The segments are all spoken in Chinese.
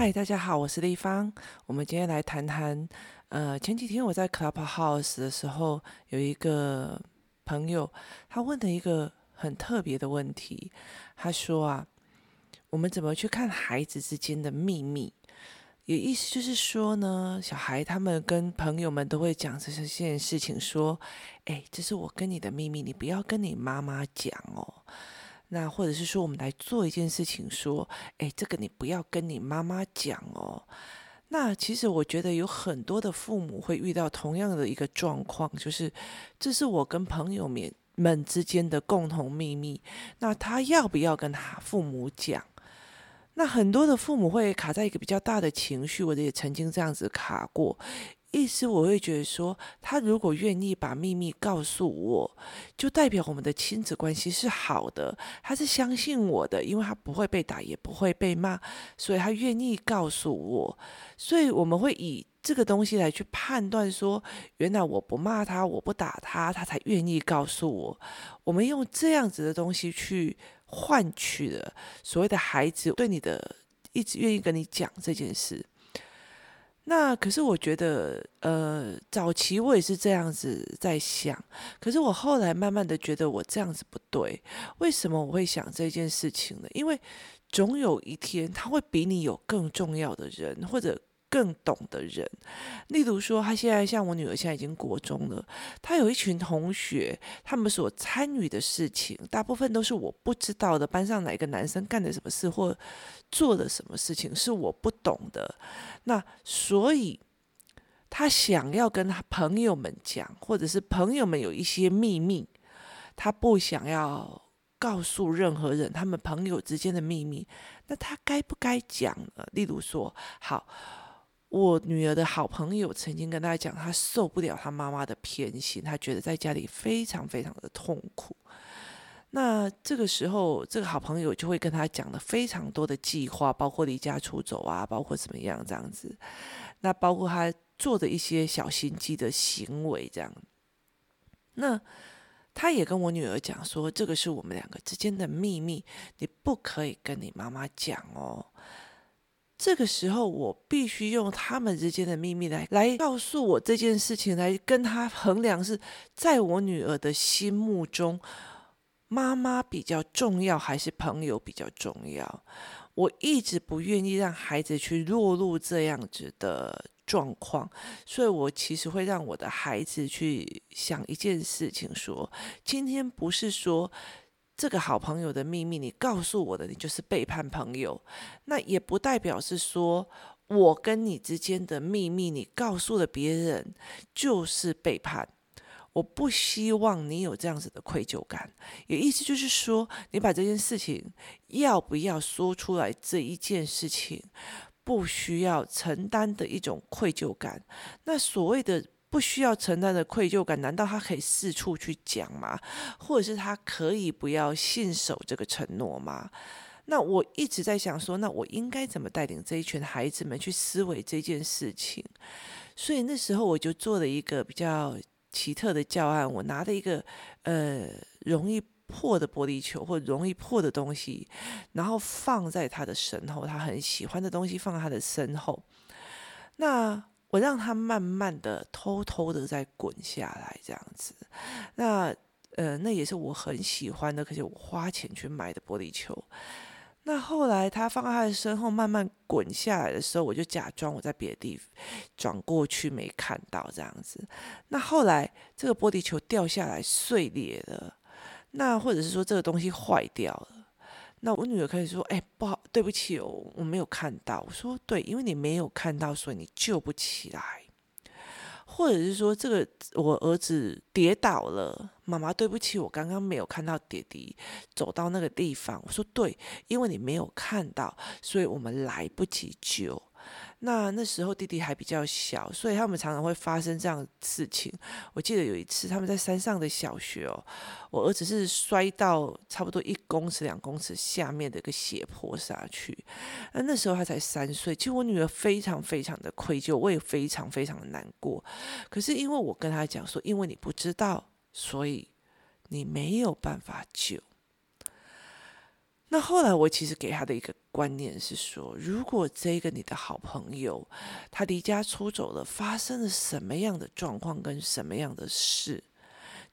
嗨，大家好，我是丽芳。我们今天来谈谈，呃，前几天我在 Clubhouse 的时候，有一个朋友，他问了一个很特别的问题。他说啊，我们怎么去看孩子之间的秘密？也意思就是说呢，小孩他们跟朋友们都会讲这些事情，说，哎，这是我跟你的秘密，你不要跟你妈妈讲哦。那或者是说，我们来做一件事情，说，哎，这个你不要跟你妈妈讲哦。那其实我觉得有很多的父母会遇到同样的一个状况，就是这是我跟朋友们们之间的共同秘密。那他要不要跟他父母讲？那很多的父母会卡在一个比较大的情绪，我也曾经这样子卡过。意思我会觉得说，他如果愿意把秘密告诉我，就代表我们的亲子关系是好的，他是相信我的，因为他不会被打，也不会被骂，所以他愿意告诉我。所以我们会以这个东西来去判断说，原来我不骂他，我不打他，他才愿意告诉我。我们用这样子的东西去换取了所谓的孩子对你的一直愿意跟你讲这件事。那可是我觉得，呃，早期我也是这样子在想，可是我后来慢慢的觉得我这样子不对。为什么我会想这件事情呢？因为总有一天他会比你有更重要的人，或者。更懂的人，例如说，他现在像我女儿，现在已经国中了。他有一群同学，他们所参与的事情，大部分都是我不知道的。班上哪个男生干了什么事，或做了什么事情，是我不懂的。那所以，他想要跟他朋友们讲，或者是朋友们有一些秘密，他不想要告诉任何人，他们朋友之间的秘密，那他该不该讲呢？例如说，好。我女儿的好朋友曾经跟她讲，她受不了她妈妈的偏心，她觉得在家里非常非常的痛苦。那这个时候，这个好朋友就会跟她讲了非常多的计划，包括离家出走啊，包括怎么样这样子。那包括她做的一些小心机的行为，这样。那她也跟我女儿讲说，这个是我们两个之间的秘密，你不可以跟你妈妈讲哦。这个时候，我必须用他们之间的秘密来来告诉我这件事情，来跟他衡量是在我女儿的心目中，妈妈比较重要还是朋友比较重要？我一直不愿意让孩子去落入这样子的状况，所以我其实会让我的孩子去想一件事情：说今天不是说。这个好朋友的秘密，你告诉我的，你就是背叛朋友。那也不代表是说我跟你之间的秘密，你告诉了别人就是背叛。我不希望你有这样子的愧疚感。也意思就是说，你把这件事情要不要说出来，这一件事情不需要承担的一种愧疚感。那所谓的。不需要承担的愧疚感，难道他可以四处去讲吗？或者是他可以不要信守这个承诺吗？那我一直在想说，那我应该怎么带领这一群孩子们去思维这件事情？所以那时候我就做了一个比较奇特的教案，我拿了一个呃容易破的玻璃球或容易破的东西，然后放在他的身后，他很喜欢的东西放在他的身后，那。我让他慢慢的、偷偷的在滚下来，这样子。那呃，那也是我很喜欢的，可是我花钱去买的玻璃球。那后来他放在他的身后慢慢滚下来的时候，我就假装我在别的地方转过去没看到这样子。那后来这个玻璃球掉下来碎裂了，那或者是说这个东西坏掉了。那我女儿开始说：“哎，不好，对不起哦，我没有看到。”我说：“对，因为你没有看到，所以你救不起来。”或者是说，这个我儿子跌倒了，妈妈对不起，我刚刚没有看到弟弟走到那个地方。我说：“对，因为你没有看到，所以我们来不及救。”那那时候弟弟还比较小，所以他们常常会发生这样事情。我记得有一次他们在山上的小学哦，我儿子是摔到差不多一公尺、两公尺下面的一个斜坡下去。那那时候他才三岁，其实我女儿非常非常的愧疚，我也非常非常的难过。可是因为我跟他讲说，因为你不知道，所以你没有办法救。那后来我其实给他的一个观念是说，如果这个你的好朋友他离家出走了，发生了什么样的状况跟什么样的事，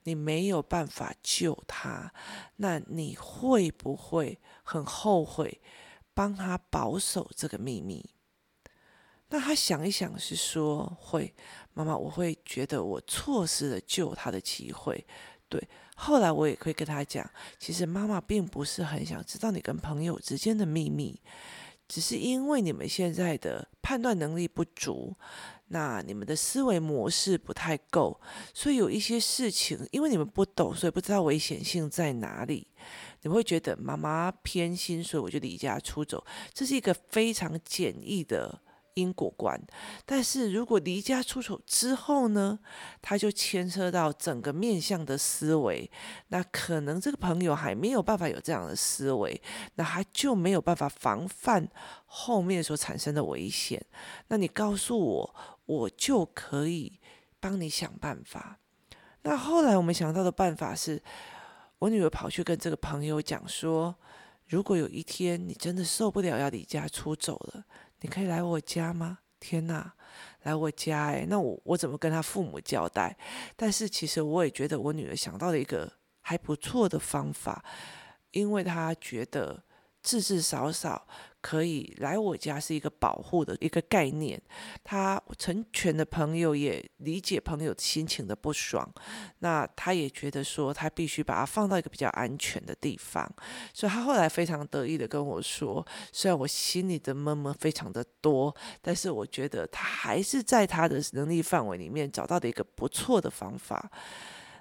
你没有办法救他，那你会不会很后悔帮他保守这个秘密？那他想一想是说会，妈妈，我会觉得我错失了救他的机会。对，后来我也会跟他讲，其实妈妈并不是很想知道你跟朋友之间的秘密，只是因为你们现在的判断能力不足，那你们的思维模式不太够，所以有一些事情，因为你们不懂，所以不知道危险性在哪里，你会觉得妈妈偏心，所以我就离家出走，这是一个非常简易的。因果观，但是如果离家出走之后呢，他就牵涉到整个面向的思维，那可能这个朋友还没有办法有这样的思维，那他就没有办法防范后面所产生的危险。那你告诉我，我就可以帮你想办法。那后来我们想到的办法是，我女儿跑去跟这个朋友讲说，如果有一天你真的受不了要离家出走了。你可以来我家吗？天哪，来我家哎，那我我怎么跟他父母交代？但是其实我也觉得我女儿想到了一个还不错的方法，因为她觉得至至少少。可以来我家是一个保护的一个概念，他成全的朋友也理解朋友心情的不爽，那他也觉得说他必须把它放到一个比较安全的地方，所以他后来非常得意的跟我说，虽然我心里的闷闷非常的多，但是我觉得他还是在他的能力范围里面找到的一个不错的方法。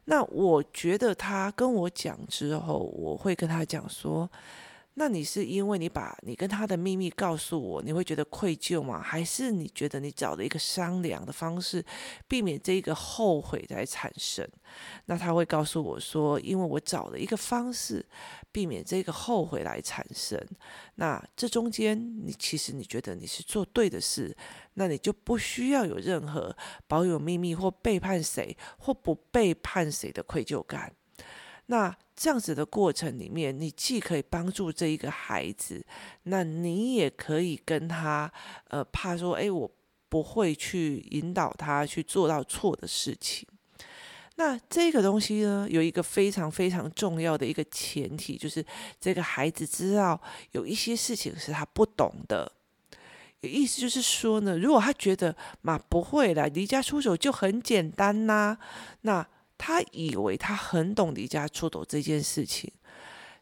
那我觉得他跟我讲之后，我会跟他讲说。那你是因为你把你跟他的秘密告诉我，你会觉得愧疚吗？还是你觉得你找了一个商量的方式，避免这个后悔来产生？那他会告诉我说，因为我找了一个方式，避免这个后悔来产生。那这中间，你其实你觉得你是做对的事，那你就不需要有任何保有秘密或背叛谁或不背叛谁的愧疚感。那这样子的过程里面，你既可以帮助这一个孩子，那你也可以跟他，呃，怕说，哎，我不会去引导他去做到错的事情。那这个东西呢，有一个非常非常重要的一个前提，就是这个孩子知道有一些事情是他不懂的。意思就是说呢，如果他觉得嘛不会啦，离家出走就很简单呐、那。他以为他很懂离家出走这件事情，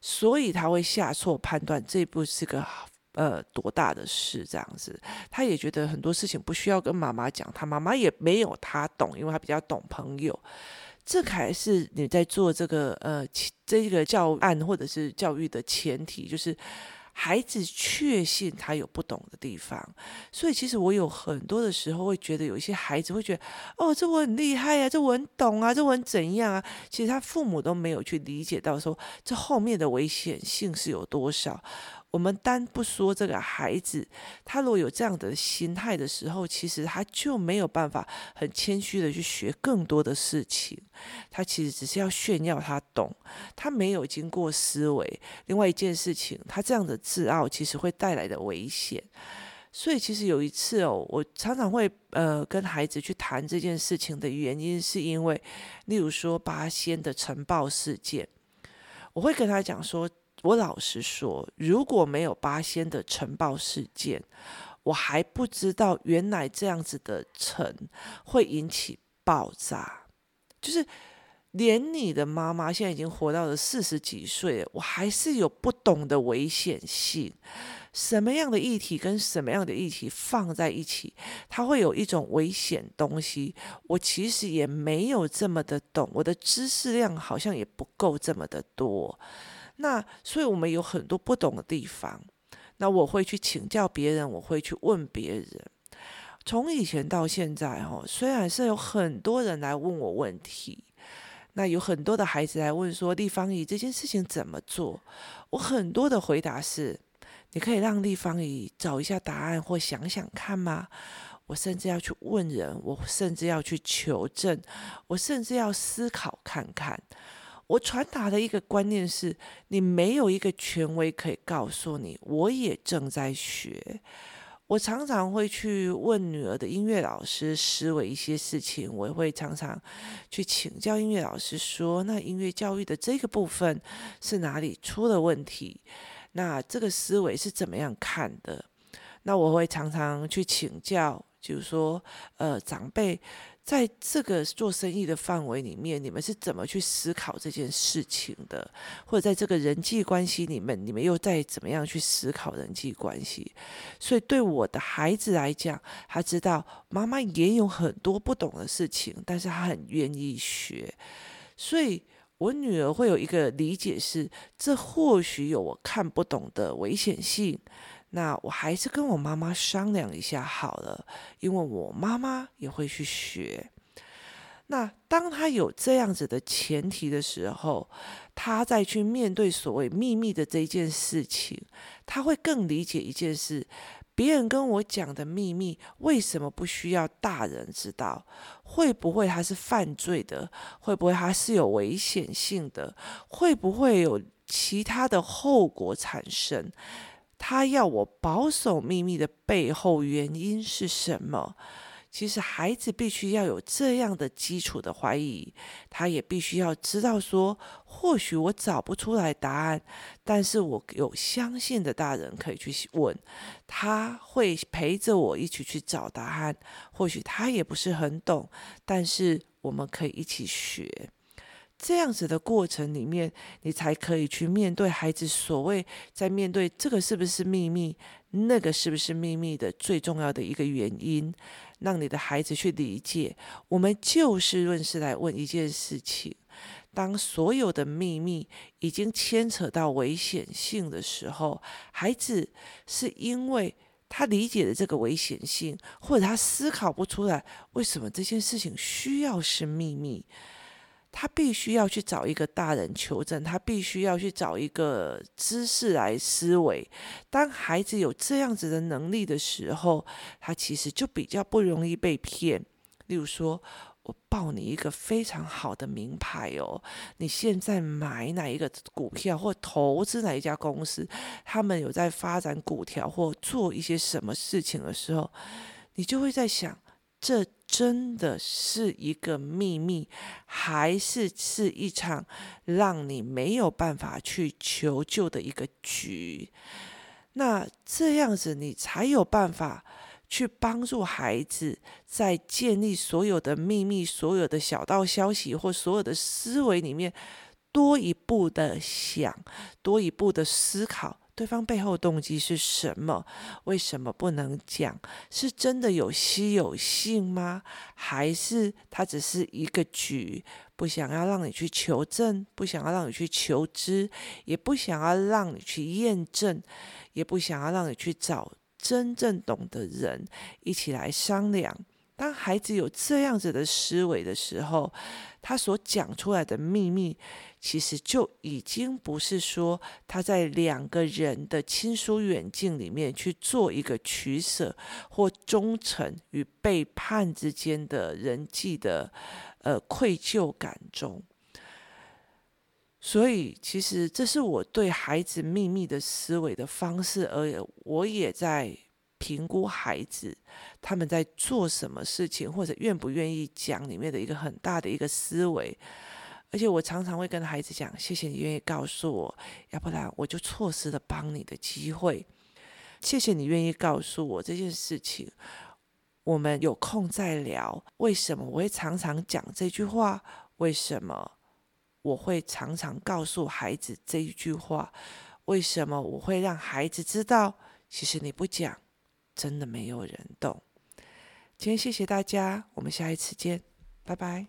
所以他会下错判断，这不是个呃多大的事这样子。他也觉得很多事情不需要跟妈妈讲，他妈妈也没有他懂，因为他比较懂朋友。这还是你在做这个呃这个教案或者是教育的前提，就是。孩子确信他有不懂的地方，所以其实我有很多的时候会觉得，有一些孩子会觉得，哦，这我很厉害啊，这我很懂啊，这我很怎样啊？其实他父母都没有去理解到说，这后面的危险性是有多少。我们单不说这个孩子，他如果有这样的心态的时候，其实他就没有办法很谦虚的去学更多的事情。他其实只是要炫耀他懂，他没有经过思维。另外一件事情，他这样的自傲其实会带来的危险。所以其实有一次哦，我常常会呃跟孩子去谈这件事情的原因，是因为例如说八仙的尘爆事件，我会跟他讲说。我老实说，如果没有八仙的尘爆事件，我还不知道原来这样子的尘会引起爆炸。就是连你的妈妈现在已经活到了四十几岁了，我还是有不懂的危险性。什么样的议题跟什么样的议题放在一起，它会有一种危险东西。我其实也没有这么的懂，我的知识量好像也不够这么的多。那所以，我们有很多不懂的地方。那我会去请教别人，我会去问别人。从以前到现在，哦，虽然是有很多人来问我问题，那有很多的孩子来问说：“丽芳姨，这件事情怎么做？”我很多的回答是：“你可以让丽芳姨找一下答案，或想想看吗？”我甚至要去问人，我甚至要去求证，我甚至要思考看看。我传达的一个观念是：你没有一个权威可以告诉你，我也正在学。我常常会去问女儿的音乐老师思维一些事情，我也会常常去请教音乐老师说，那音乐教育的这个部分是哪里出了问题？那这个思维是怎么样看的？那我会常常去请教，就是说，呃，长辈。在这个做生意的范围里面，你们是怎么去思考这件事情的？或者在这个人际关系里面，你们又在怎么样去思考人际关系？所以对我的孩子来讲，他知道妈妈也有很多不懂的事情，但是他很愿意学。所以我女儿会有一个理解是：这或许有我看不懂的危险性。那我还是跟我妈妈商量一下好了，因为我妈妈也会去学。那当他有这样子的前提的时候，他再去面对所谓秘密的这件事情，他会更理解一件事：别人跟我讲的秘密，为什么不需要大人知道？会不会他是犯罪的？会不会他是有危险性的？会不会有其他的后果产生？他要我保守秘密的背后原因是什么？其实孩子必须要有这样的基础的怀疑，他也必须要知道说，或许我找不出来答案，但是我有相信的大人可以去问，他会陪着我一起去找答案。或许他也不是很懂，但是我们可以一起学。这样子的过程里面，你才可以去面对孩子所谓在面对这个是不是秘密，那个是不是秘密的最重要的一个原因，让你的孩子去理解。我们就事论事来问一件事情：当所有的秘密已经牵扯到危险性的时候，孩子是因为他理解了这个危险性，或者他思考不出来为什么这件事情需要是秘密。他必须要去找一个大人求证，他必须要去找一个知识来思维。当孩子有这样子的能力的时候，他其实就比较不容易被骗。例如说，我报你一个非常好的名牌哦，你现在买哪一个股票或投资哪一家公司，他们有在发展股票或做一些什么事情的时候，你就会在想。这真的是一个秘密，还是是一场让你没有办法去求救的一个局？那这样子，你才有办法去帮助孩子，在建立所有的秘密、所有的小道消息或所有的思维里面，多一步的想，多一步的思考。对方背后动机是什么？为什么不能讲？是真的有稀有性吗？还是他只是一个局？不想要让你去求证，不想要让你去求知，也不想要让你去验证，也不想要让你去找真正懂的人一起来商量。当孩子有这样子的思维的时候，他所讲出来的秘密，其实就已经不是说他在两个人的亲疏远近里面去做一个取舍或忠诚与背叛之间的人际的呃愧疚感中。所以，其实这是我对孩子秘密的思维的方式，而我也在。评估孩子他们在做什么事情，或者愿不愿意讲里面的一个很大的一个思维，而且我常常会跟孩子讲：谢谢你愿意告诉我，要不然我就错失了帮你的机会。谢谢你愿意告诉我这件事情，我们有空再聊。为什么我会常常讲这句话？为什么我会常常告诉孩子这一句话？为什么我会让孩子知道，其实你不讲。真的没有人懂。今天谢谢大家，我们下一次见，拜拜。